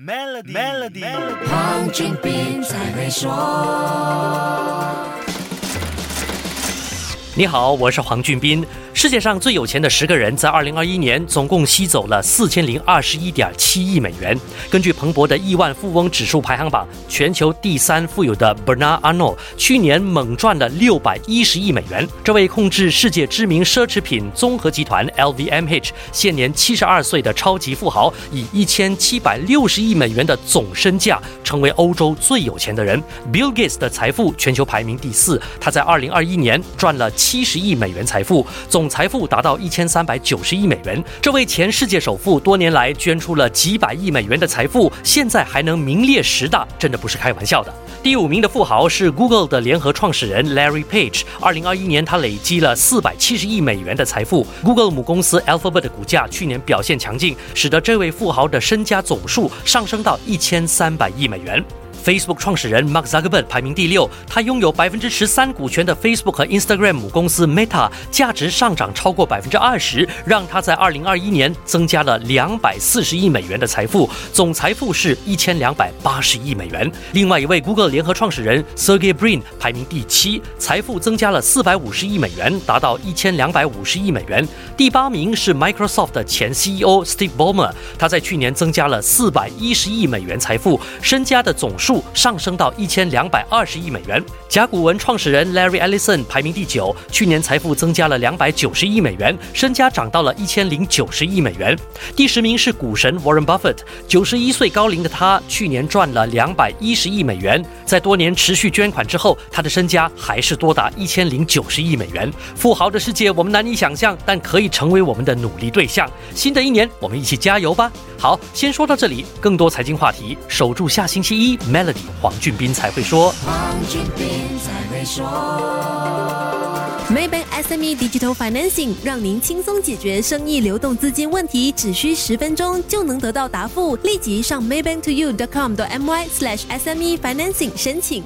Melody，Melody，黄俊斌才会说。你好，我是黄俊斌。世界上最有钱的十个人，在二零二一年总共吸走了四千零二十一点七亿美元。根据彭博的亿万富翁指数排行榜，全球第三富有的 Bernard Arnault 去年猛赚了六百一十亿美元。这位控制世界知名奢侈品综合集团 LVMH、现年七十二岁的超级富豪，以一千七百六十亿美元的总身价，成为欧洲最有钱的人。Bill Gates 的财富全球排名第四，他在二零二一年赚了七十亿美元财富，总财富达到一千三百九十亿美元。这位前世界首富多年来捐出了几百亿美元的财富，现在还能名列十大，真的不是开玩笑的。第五名的富豪是 Google 的联合创始人 Larry Page。二零二一年，他累积了四百七十亿美元的财富。Google 母公司 Alphabet 的股价去年表现强劲，使得这位富豪的身家总数上升到一千三百亿美元。Facebook 创始人 Mark Zuckerberg 排名第六，他拥有百分之十三股权的 Facebook 和 Instagram 母公司 Meta 价值上涨超过百分之二十，让他在二零二一年增加了两百四十亿美元的财富，总财富是一千两百八十亿美元。另外一位 Google 联合创始人 Sergey Brin 排名第七，财富增加了四百五十亿美元，达到一千两百五十亿美元。第八名是 Microsoft 的前 CEO Steve Ballmer，他在去年增加了四百一十亿美元财富，身家的总数。上升到一千两百二十亿美元。甲骨文创始人 Larry Ellison 排名第九，去年财富增加了两百九十亿美元，身家涨到了一千零九十亿美元。第十名是股神 Warren Buffett，九十一岁高龄的他，去年赚了两百一十亿美元。在多年持续捐款之后，他的身家还是多达一千零九十亿美元。富豪的世界我们难以想象，但可以成为我们的努力对象。新的一年，我们一起加油吧！好，先说到这里，更多财经话题，守住下星期一 Melody 黄俊斌才会说。黄俊斌才会说。Maybank SME Digital Financing 让您轻松解决生意流动资金问题，只需十分钟就能得到答复。立即上 maybanktoyou.com.my/smefinancing 申请。